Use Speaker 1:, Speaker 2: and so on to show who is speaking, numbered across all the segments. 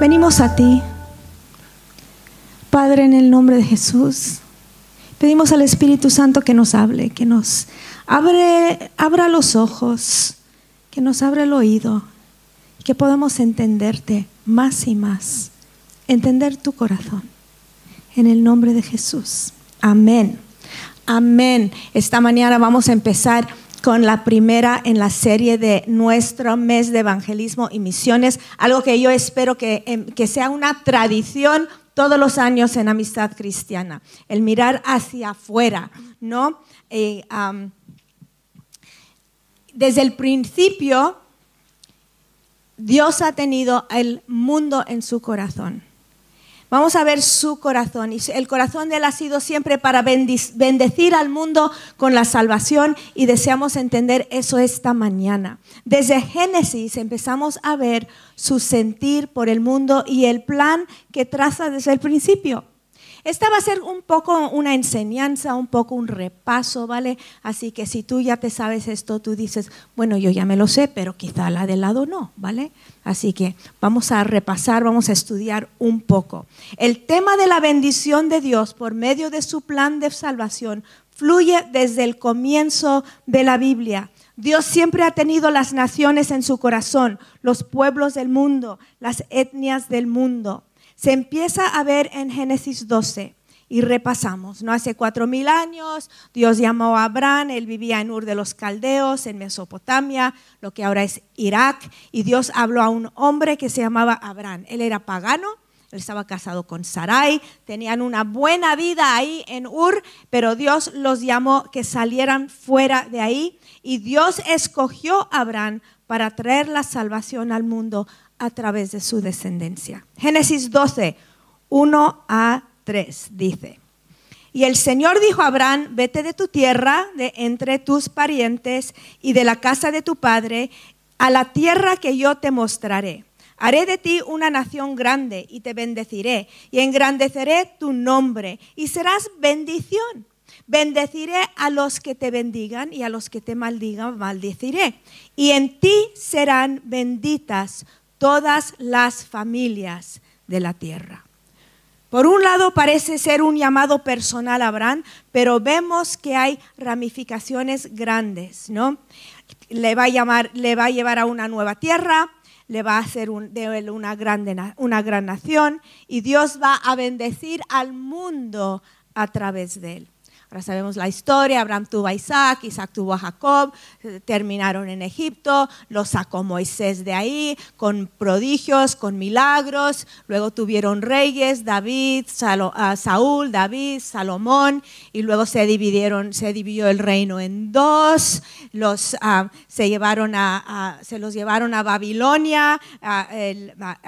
Speaker 1: Venimos a ti, Padre, en el nombre de Jesús. Pedimos al Espíritu Santo que nos hable, que nos abra los ojos, que nos abra el oído, que podamos entenderte más y más, entender tu corazón. En el nombre de Jesús. Amén. Amén. Esta mañana vamos a empezar con la primera en la serie de nuestro mes de evangelismo y misiones, algo que yo espero que, em, que sea una tradición todos los años en Amistad Cristiana, el mirar hacia afuera, ¿no? Eh, desde el principio, Dios ha tenido el mundo en su corazón. Vamos a ver su corazón. Y el corazón de Él ha sido siempre para bendecir al mundo con la salvación y deseamos entender eso esta mañana. Desde Génesis empezamos a ver su sentir por el mundo y el plan que traza desde el principio. Esta va a ser un poco una enseñanza, un poco un repaso, ¿vale? Así que si tú ya te sabes esto, tú dices, bueno, yo ya me lo sé, pero quizá la de lado no, ¿vale? Así que vamos a repasar, vamos a estudiar un poco. El tema de la bendición de Dios por medio de su plan de salvación fluye desde el comienzo de la Biblia. Dios siempre ha tenido las naciones en su corazón, los pueblos del mundo, las etnias del mundo se empieza a ver en Génesis 12 y repasamos. ¿no? Hace cuatro mil años Dios llamó a Abraham, él vivía en Ur de los Caldeos, en Mesopotamia, lo que ahora es Irak, y Dios habló a un hombre que se llamaba Abraham. Él era pagano, él estaba casado con Sarai, tenían una buena vida ahí en Ur, pero Dios los llamó que salieran fuera de ahí y Dios escogió a Abraham para traer la salvación al mundo a través de su descendencia. Génesis 12, 1 a 3 dice, y el Señor dijo a Abraham, vete de tu tierra, de entre tus parientes y de la casa de tu padre, a la tierra que yo te mostraré. Haré de ti una nación grande y te bendeciré y engrandeceré tu nombre y serás bendición. Bendeciré a los que te bendigan y a los que te maldigan, maldeciré. Y en ti serán benditas todas las familias de la tierra. Por un lado parece ser un llamado personal a Abraham, pero vemos que hay ramificaciones grandes, ¿no? Le va a, llevar a una nueva tierra, le va a hacer de él una gran nación y Dios va a bendecir al mundo a través de él. Ahora sabemos la historia, Abraham tuvo a Isaac, Isaac tuvo a Jacob, terminaron en Egipto, lo sacó Moisés de ahí con prodigios, con milagros, luego tuvieron reyes, David, ah, Saúl, David, Salomón, y luego se dividieron, se dividió el reino en dos, ah, se, llevaron a, se los llevaron a Babilonia,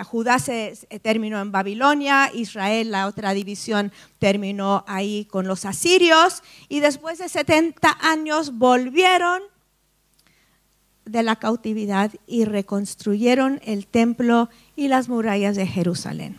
Speaker 1: Judá se terminó en Babilonia, Israel, la otra división, terminó ahí con los asirios y después de 70 años volvieron de la cautividad y reconstruyeron el templo y las murallas de Jerusalén.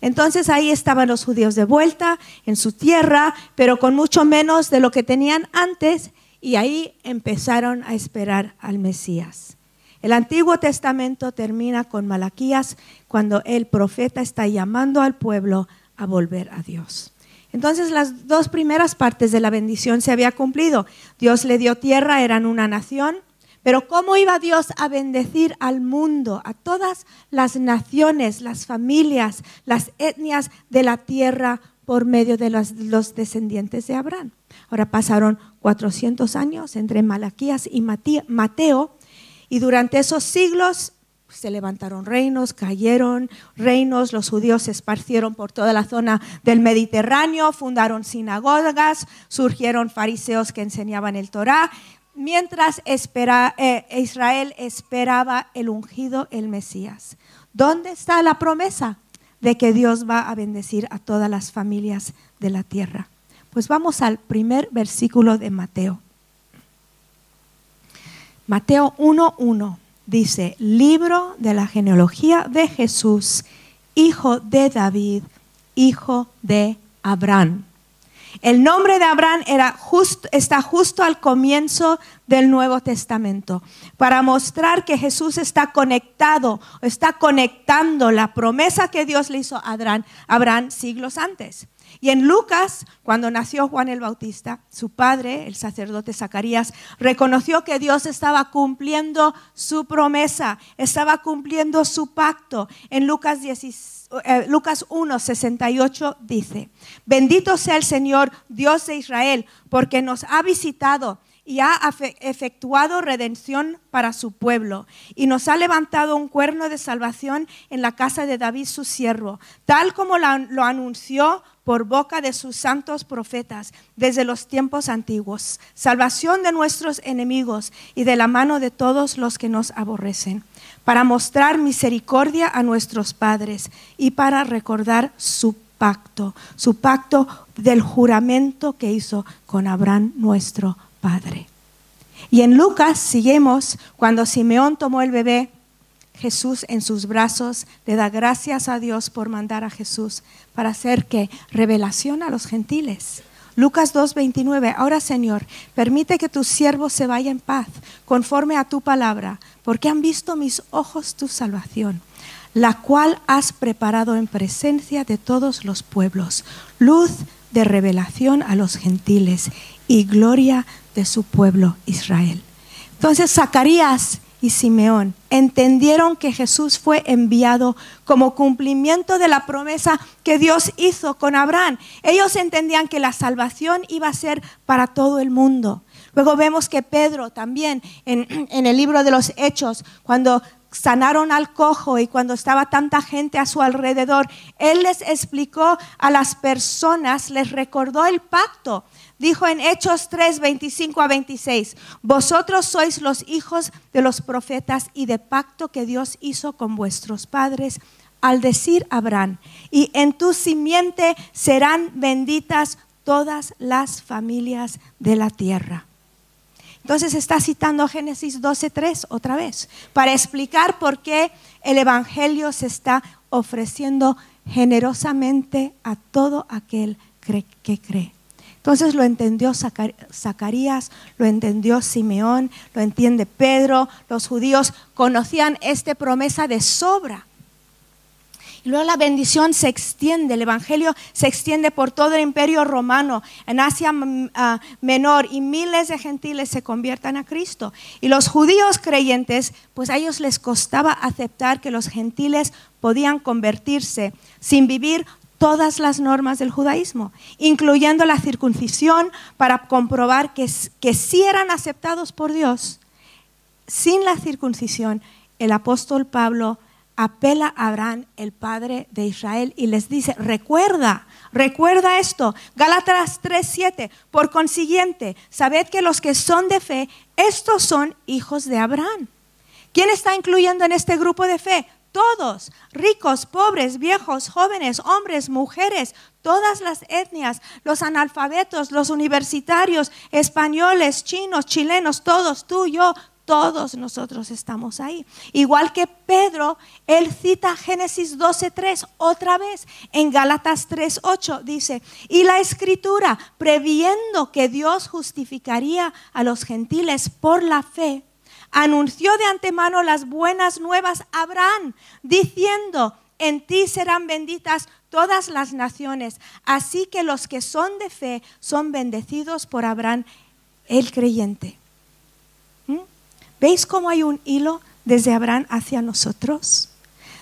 Speaker 1: Entonces ahí estaban los judíos de vuelta en su tierra, pero con mucho menos de lo que tenían antes, y ahí empezaron a esperar al Mesías. El Antiguo Testamento termina con Malaquías cuando el profeta está llamando al pueblo a volver a Dios. Entonces las dos primeras partes de la bendición se había cumplido. Dios le dio tierra, eran una nación, pero ¿cómo iba Dios a bendecir al mundo, a todas las naciones, las familias, las etnias de la tierra por medio de los, los descendientes de Abraham? Ahora pasaron 400 años entre Malaquías y Mateo y durante esos siglos se levantaron reinos, cayeron reinos, los judíos se esparcieron por toda la zona del Mediterráneo, fundaron sinagogas, surgieron fariseos que enseñaban el Torá, mientras eh, Israel esperaba el ungido, el Mesías. ¿Dónde está la promesa de que Dios va a bendecir a todas las familias de la tierra? Pues vamos al primer versículo de Mateo. Mateo 1.1 dice, libro de la genealogía de Jesús, hijo de David, hijo de Abraham. El nombre de Abraham era está justo al comienzo del Nuevo Testamento, para mostrar que Jesús está conectado, está conectando la promesa que Dios le hizo a Abraham, Abraham siglos antes. Y en Lucas, cuando nació Juan el Bautista, su padre, el sacerdote Zacarías, reconoció que Dios estaba cumpliendo su promesa, estaba cumpliendo su pacto. En Lucas, 1, 68 eh, dice, bendito sea el Señor, Dios de Israel, porque nos ha visitado y ha efectuado redención para su pueblo, y nos ha levantado un cuerno de salvación en la casa de David su siervo, tal como lo anunció por boca de sus santos profetas desde los tiempos antiguos, salvación de nuestros enemigos y de la mano de todos los que nos aborrecen, para mostrar misericordia a nuestros padres y para recordar su pacto, su pacto del juramento que hizo con Abraham nuestro Padre. Y en Lucas seguimos cuando Simeón tomó el bebé, Jesús en sus brazos, le da gracias a Dios por mandar a Jesús para hacer que revelación a los gentiles. Lucas 2:29, ahora Señor, permite que tu siervo se vaya en paz, conforme a tu palabra, porque han visto mis ojos tu salvación, la cual has preparado en presencia de todos los pueblos, luz de revelación a los gentiles y gloria de su pueblo Israel. Entonces Zacarías y Simeón entendieron que Jesús fue enviado como cumplimiento de la promesa que Dios hizo con Abraham. Ellos entendían que la salvación iba a ser para todo el mundo. Luego vemos que Pedro también en, en el libro de los Hechos, cuando sanaron al cojo y cuando estaba tanta gente a su alrededor, Él les explicó a las personas, les recordó el pacto dijo en Hechos 3, 25 a 26, vosotros sois los hijos de los profetas y de pacto que Dios hizo con vuestros padres al decir Abraham, y en tu simiente serán benditas todas las familias de la tierra. Entonces está citando Génesis 12.3 otra vez, para explicar por qué el Evangelio se está ofreciendo generosamente a todo aquel que cree. Entonces lo entendió Zacarías, lo entendió Simeón, lo entiende Pedro, los judíos conocían esta promesa de sobra. Y luego la bendición se extiende, el Evangelio se extiende por todo el imperio romano, en Asia mm, ah, Menor, y miles de gentiles se conviertan a Cristo. Y los judíos creyentes, pues a ellos les costaba aceptar que los gentiles podían convertirse sin vivir todas las normas del judaísmo, incluyendo la circuncisión, para comprobar que, que sí eran aceptados por Dios. Sin la circuncisión, el apóstol Pablo apela a Abraham, el padre de Israel, y les dice, recuerda, recuerda esto, Gálatas 3:7, por consiguiente, sabed que los que son de fe, estos son hijos de Abraham. ¿Quién está incluyendo en este grupo de fe? Todos, ricos, pobres, viejos, jóvenes, hombres, mujeres, todas las etnias, los analfabetos, los universitarios, españoles, chinos, chilenos, todos, tú, yo, todos nosotros estamos ahí. Igual que Pedro, él cita Génesis 12.3 otra vez. En Gálatas 3.8 dice, y la escritura, previendo que Dios justificaría a los gentiles por la fe, anunció de antemano las buenas nuevas a Abraham, diciendo, en ti serán benditas todas las naciones. Así que los que son de fe son bendecidos por Abraham, el creyente. ¿Mm? ¿Veis cómo hay un hilo desde Abraham hacia nosotros?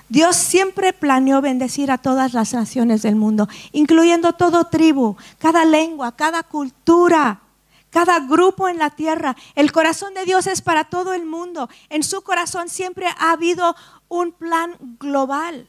Speaker 1: Dios siempre planeó bendecir a todas las naciones del mundo, incluyendo todo tribu, cada lengua, cada cultura cada grupo en la tierra. El corazón de Dios es para todo el mundo. En su corazón siempre ha habido un plan global.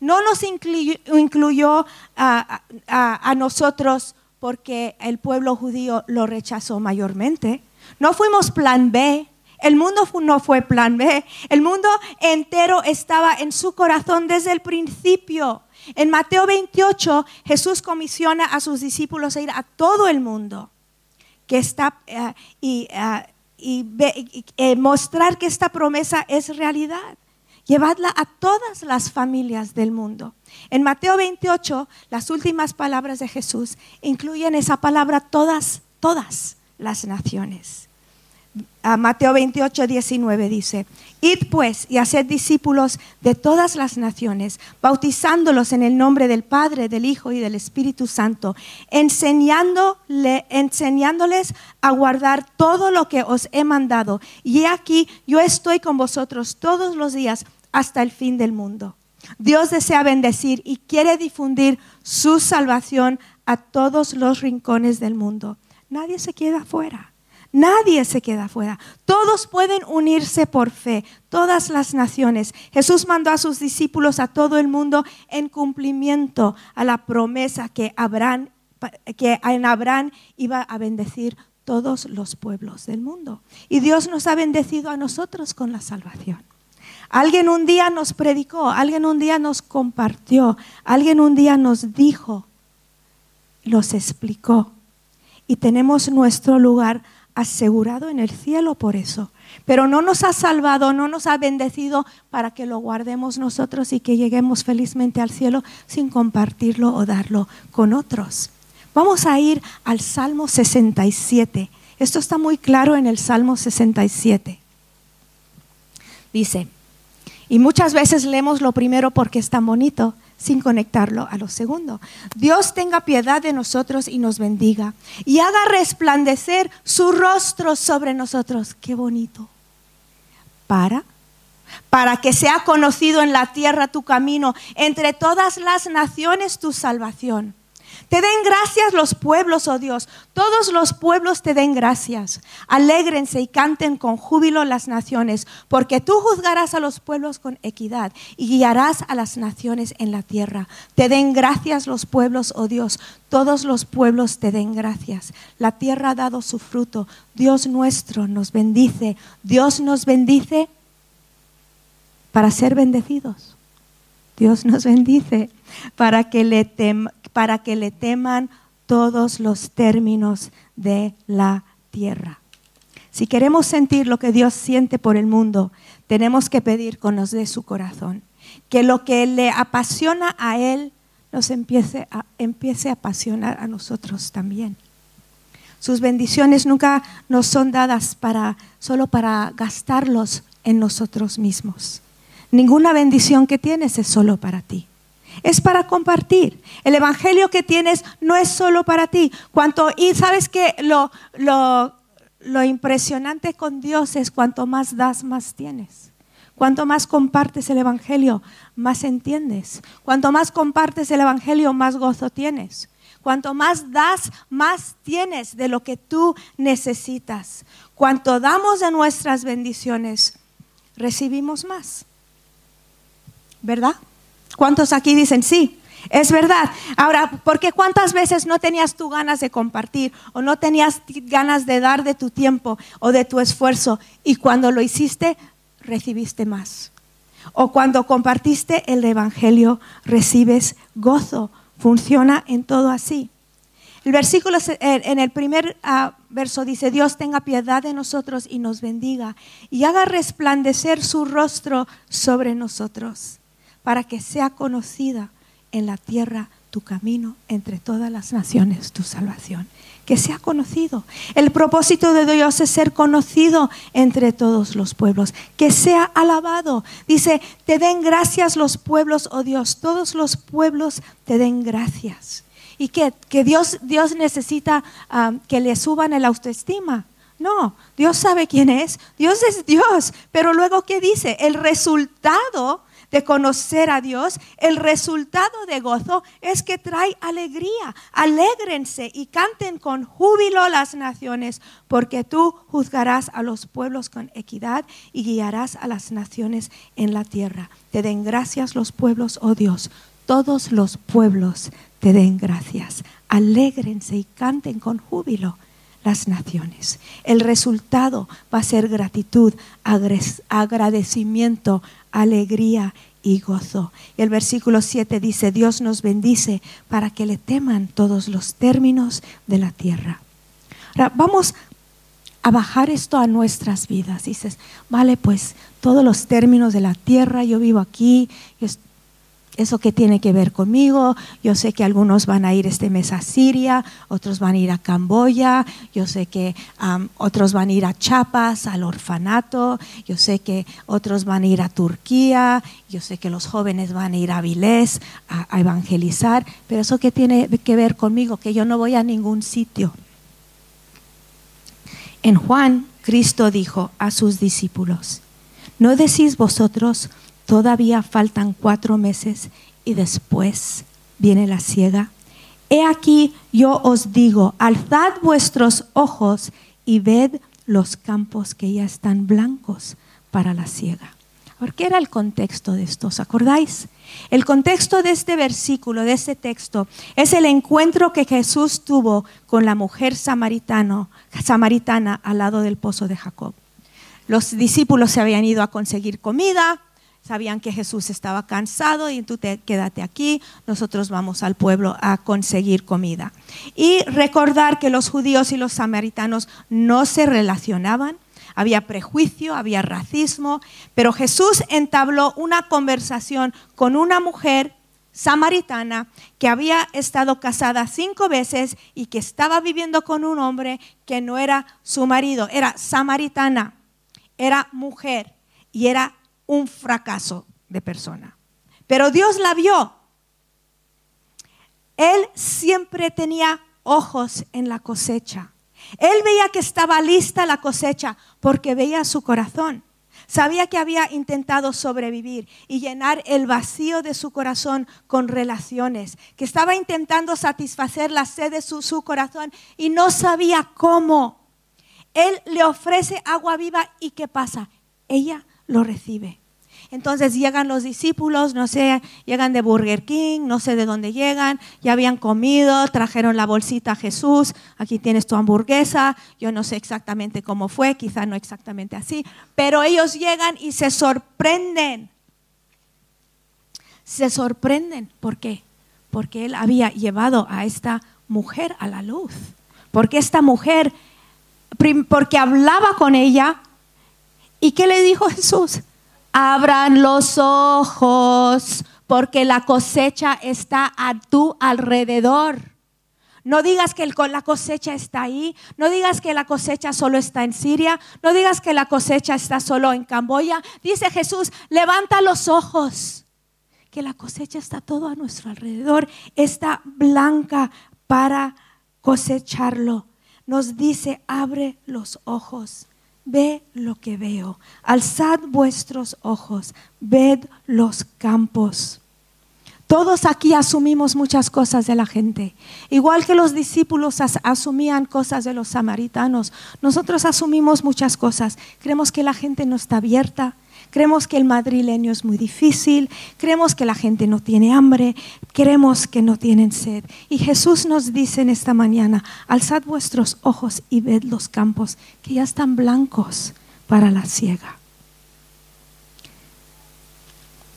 Speaker 1: No nos incluyó, a, nosotros porque el pueblo judío lo rechazó mayormente. No fuimos plan B. El mundo no fue plan B. El mundo entero estaba en su corazón desde el principio. En Mateo 28, Jesús comisiona a sus discípulos a ir a todo el mundo que está eh, y, eh, y, eh, mostrar que esta promesa es realidad. llevadla a todas las familias del mundo. En Mateo 28, las últimas palabras de Jesús incluyen esa palabra todas, todas las naciones. Mateo 28, 19 dice, Id pues y haced discípulos de todas las naciones, bautizándolos en el nombre del Padre, del Hijo y del Espíritu Santo, enseñándole, enseñándoles a guardar todo lo que os he mandado. Y aquí, yo estoy con vosotros todos los días hasta el fin del mundo. Dios desea bendecir y quiere difundir su salvación a todos los rincones del mundo. Nadie se queda afuera. Nadie se queda fuera. Todos pueden unirse por fe, todas las naciones. Jesús mandó a sus discípulos a todo el mundo en cumplimiento a la promesa que, que en Abraham iba a bendecir todos los pueblos del mundo. Y Dios nos ha bendecido a nosotros con la salvación. Alguien un día nos predicó, alguien un día nos compartió, alguien un día nos dijo, nos explicó. Y tenemos nuestro lugar asegurado en el cielo por eso. Pero no nos ha salvado, no nos ha bendecido para que lo guardemos nosotros y que lleguemos felizmente al cielo sin compartirlo o darlo con otros. Vamos a ir al Salmo 67. Esto está muy claro en el Salmo 67. Dice, y muchas veces leemos lo primero porque es tan bonito, sin conectarlo a lo segundo. Dios tenga piedad de nosotros y nos bendiga y haga resplandecer su rostro sobre nosotros. Qué bonito. Para para que sea conocido en la tierra tu camino, entre todas las naciones tu salvación. Te den gracias los pueblos, oh Dios. Todos los pueblos te den gracias. Alégrense y canten con júbilo las naciones, porque tú juzgarás a los pueblos con equidad y guiarás a las naciones en la tierra. Te den gracias los pueblos, oh Dios. Todos los pueblos te den gracias. La tierra ha dado su fruto. Dios nuestro nos bendice. Dios nos bendice para ser bendecidos. Dios nos bendice para que le, para que le teman todos los términos de la tierra. Si queremos sentir lo que Dios siente por el mundo, tenemos que pedir con los de su corazón. Que lo que le apasiona a Él nos empiece a, empiece a apasionar a nosotros también. Sus bendiciones nunca nos son dadas para, solo para gastarlos en nosotros mismos. Ninguna bendición que tienes es solo para ti es para compartir. El evangelio que tienes no es solo para ti. Cuanto, y sabes que lo, lo, lo impresionante con Dios es cuanto más das, más tienes. Cuanto más compartes el Evangelio, más entiendes. Cuanto más compartes el Evangelio, más gozo tienes. Cuanto más das, más tienes de lo que tú necesitas. Cuanto damos de nuestras bendiciones, recibimos más. ¿Verdad? ¿Cuántos aquí dicen sí? Es verdad. Ahora, porque cuántas veces no tenías tú ganas de compartir o no tenías ganas de dar de tu tiempo o de tu esfuerzo y cuando lo hiciste, recibiste más. O cuando compartiste el Evangelio, recibes gozo. Funciona en todo así. El versículo en el primer ah, verso dice, Dios tenga piedad de nosotros y nos bendiga y haga resplandecer su rostro sobre nosotros para que sea conocida en la tierra tu camino entre todas las naciones, tu salvación. Que sea conocido. El propósito de Dios es ser conocido entre todos los pueblos. Que sea alabado. Dice, te den gracias los pueblos, oh Dios. Todos los pueblos te den gracias. Y que, que Dios, Dios necesita ah, que le suban el autoestima. No, Dios sabe quién es. Dios es Dios. Pero luego, ¿qué dice? El resultado de conocer a Dios, el resultado de gozo es que trae alegría. Alégrense y canten con júbilo las naciones, porque tú juzgarás a los pueblos con equidad y guiarás a las naciones en la tierra. Te den gracias los pueblos, oh Dios. Todos los pueblos te den gracias. Alégrense y canten con júbilo las naciones. El resultado va a ser gratitud, agradecimiento, alegría y gozo. Y el versículo 7 dice, Dios nos bendice para que le teman todos los términos de la tierra. Ahora, vamos a bajar esto a nuestras vidas. Dices, vale, pues todos los términos de la tierra, yo vivo aquí, eso que tiene que ver conmigo. Yo sé que algunos van a ir este mes a Siria, otros van a ir a Camboya, yo sé que otros van a ir a Chiapas, al orfanato, yo sé que otros van a ir a Turquía, yo sé que los jóvenes van a ir a Vilés a, evangelizar, pero eso que tiene que ver conmigo, que yo no voy a ningún sitio. En Juan, Cristo dijo a sus discípulos, ¿no decís vosotros, todavía faltan cuatro meses y después viene la ciega? He aquí yo os digo, alzad vuestros ojos y ved los campos que ya están blancos para la ciega. ¿Qué era el contexto de esto? ¿Os acordáis? El contexto de este versículo, de este texto, es el encuentro que Jesús tuvo con la mujer samaritana al lado del pozo de Jacob. Los discípulos se habían ido a conseguir comida, sabían que Jesús estaba cansado y tú te, quédate aquí, nosotros vamos al pueblo a conseguir comida. Y recordar que los judíos y los samaritanos no se relacionaban, había prejuicio, había racismo, pero Jesús entabló una conversación con una mujer samaritana que había estado casada cinco veces y que estaba viviendo con un hombre que no era su marido, era samaritana, era mujer y era un fracaso de persona. Pero Dios la vio. Él siempre tenía ojos en la cosecha. Él veía que estaba lista la cosecha porque veía su corazón. Sabía que había intentado sobrevivir y llenar el vacío de su corazón con relaciones, que estaba intentando satisfacer la sed de su, su, corazón y no sabía cómo. Él le ofrece agua viva y ¿qué pasa? Ella lo recibe. Entonces llegan los discípulos, no sé, llegan de Burger King, no sé de dónde llegan, ya habían comido, trajeron la bolsita a Jesús, aquí tienes tu hamburguesa, yo no sé exactamente cómo fue, quizá no exactamente así, pero ellos llegan y se sorprenden. Se sorprenden, ¿por qué? Porque él había llevado a esta mujer a la luz. Porque esta mujer, porque hablaba con ella, ¿y qué le dijo Jesús? Abran los ojos porque la cosecha está a tu alrededor. No digas que la cosecha está ahí, no digas que la cosecha solo está en Siria, no digas que la cosecha está solo en Camboya. Dice Jesús, levanta los ojos, que la cosecha está todo a nuestro alrededor, está blanca para cosecharlo. Nos dice, abre los ojos ve lo que veo. Alzad vuestros ojos, ved los campos. Todos aquí asumimos muchas cosas de la gente. Igual que los discípulos asumían cosas de los samaritanos, nosotros asumimos muchas cosas. Creemos que la gente no está abierta, Creemos que el madrileño es muy difícil, creemos que la gente no tiene hambre, creemos que no tienen sed. Y Jesús nos dice en esta mañana, alzad vuestros ojos y ved los campos que ya están blancos para la siega.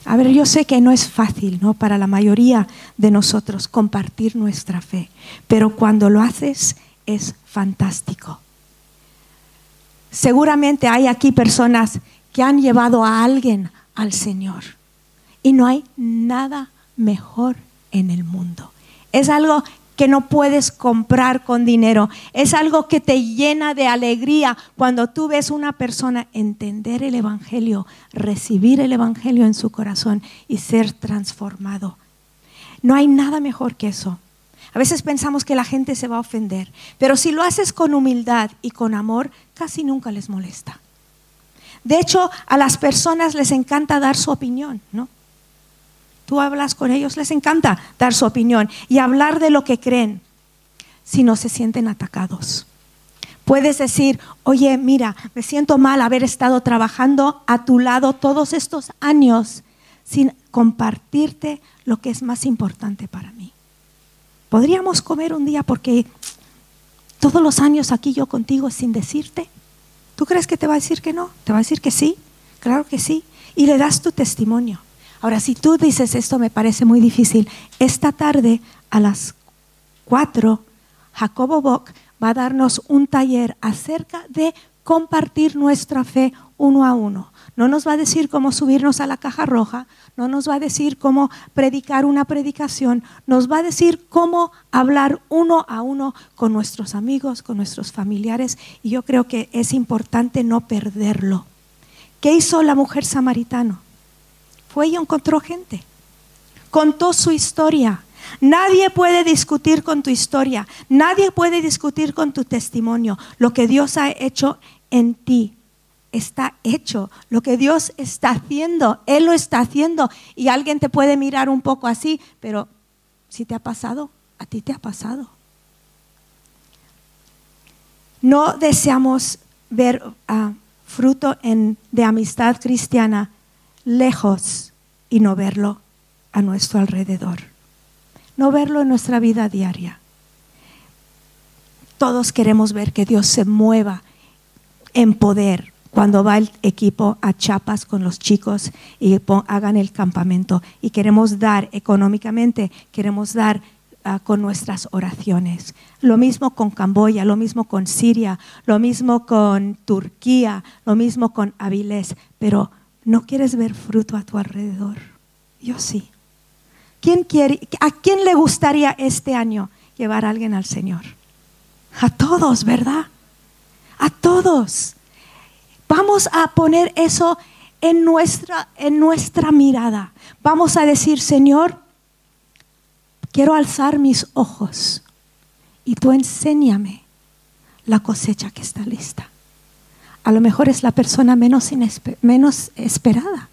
Speaker 1: A ver, yo sé que no es fácil, ¿no? Para la mayoría de nosotros compartir nuestra fe, pero cuando lo haces es fantástico. Seguramente hay aquí personas que han llevado a alguien al Señor. Y no hay nada mejor en el mundo. Es algo que no puedes comprar con dinero. Es algo que te llena de alegría cuando tú ves una persona entender el Evangelio, recibir el Evangelio en su corazón y ser transformado. No hay nada mejor que eso. A veces pensamos que la gente se va a ofender, pero si lo haces con humildad y con amor, casi nunca les molesta. De hecho, a las personas les encanta dar su opinión, ¿no? Tú hablas con ellos, les encanta dar su opinión y hablar de lo que creen si no se sienten atacados. Puedes decir, oye, mira, me siento mal haber estado trabajando a tu lado todos estos años sin compartirte lo que es más importante para mí. Podríamos comer un día porque todos los años aquí yo contigo sin decirte. ¿Tú crees que te va a decir que no? ¿Te va a decir que sí? Claro que sí. Y le das tu testimonio. Ahora, si tú dices esto me parece muy difícil, esta tarde a las 4, Jacobo Bock va a darnos un taller acerca de compartir nuestra fe uno a uno. No nos va a decir cómo subirnos a la caja roja, no nos va a decir cómo predicar una predicación, nos va a decir cómo hablar uno a uno con nuestros amigos, con nuestros familiares, y yo creo que es importante no perderlo. ¿Qué hizo la mujer samaritana? Fue y encontró gente, contó su historia. Nadie puede discutir con tu historia, nadie puede discutir con tu testimonio, lo que Dios ha hecho en ti está hecho. Lo que Dios está haciendo, Él lo está haciendo. Y alguien te puede mirar un poco así, pero si te ha pasado, a ti te ha pasado. No deseamos ver ah, fruto de amistad cristiana lejos y no verlo a nuestro alrededor. No verlo en nuestra vida diaria. Todos queremos ver que Dios se mueva en poder, cuando va el equipo a Chiapas con los chicos y hagan el campamento. Y queremos dar económicamente, queremos dar ah, con nuestras oraciones. Lo mismo con Camboya, lo mismo con Siria, lo mismo con Turquía, lo mismo con Avilés. Pero no quieres ver fruto a tu alrededor. Yo sí. ¿Quién quiere, ¿A quién le gustaría este año llevar a alguien al Señor? A todos, ¿verdad? A todos. Vamos a poner eso en nuestra, en nuestra mirada. Vamos a decir, Señor, quiero alzar mis ojos y tú enséñame la cosecha que está lista. A lo mejor es la persona menos, menos esperada.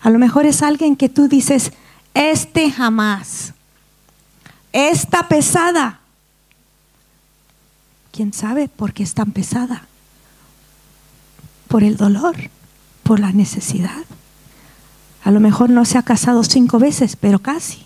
Speaker 1: A lo mejor es alguien que tú dices, este jamás, esta pesada. ¿Quién sabe por qué es tan pesada? por el dolor, por la necesidad. A lo mejor no se ha casado cinco veces, pero casi.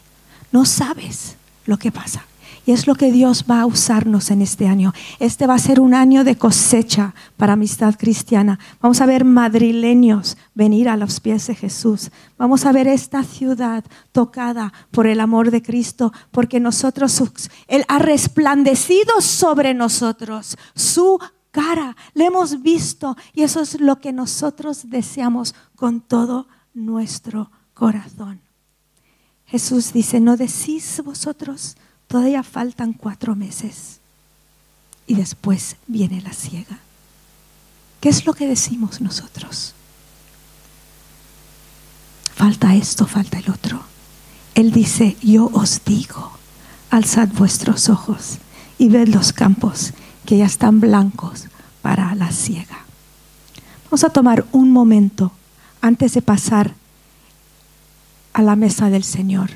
Speaker 1: No sabes lo que pasa. Y es lo que Dios va a usarnos en este año. Este va a ser un año de cosecha para amistad cristiana. Vamos a ver madrileños venir a los pies de Jesús. Vamos a ver esta ciudad tocada por el amor de Cristo, porque nosotros, Él ha resplandecido sobre nosotros su cara, le hemos visto y eso es lo que nosotros deseamos con todo nuestro corazón. Jesús dice, ¿no decís vosotros? Todavía faltan cuatro meses y después viene la ciega. ¿Qué es lo que decimos nosotros? Falta esto, falta el otro. Él dice, yo os digo, alzad vuestros ojos y ved los campos que ya están blancos para la ciega. Vamos a tomar un momento antes de pasar a la mesa del Señor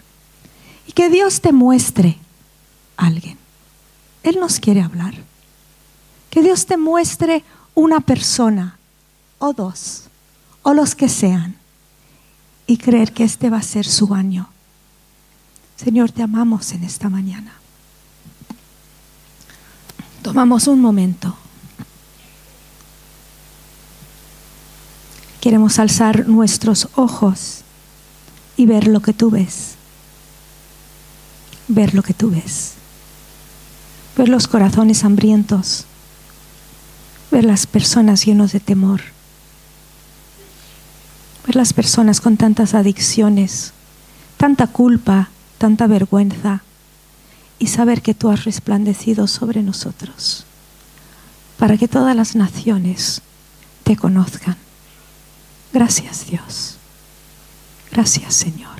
Speaker 1: y que Dios te muestre alguien. Él nos quiere hablar. Que Dios te muestre una persona o dos o los que sean y creer que este va a ser su año. Señor, te amamos en esta mañana. Tomamos un momento. Queremos alzar nuestros ojos y ver lo que tú ves. Ver lo que tú ves. Ver los corazones hambrientos. Ver las personas llenos de temor. Ver las personas con tantas adicciones, tanta culpa, tanta vergüenza y saber que tú has resplandecido sobre nosotros, para que todas las naciones te conozcan. Gracias Dios. Gracias Señor.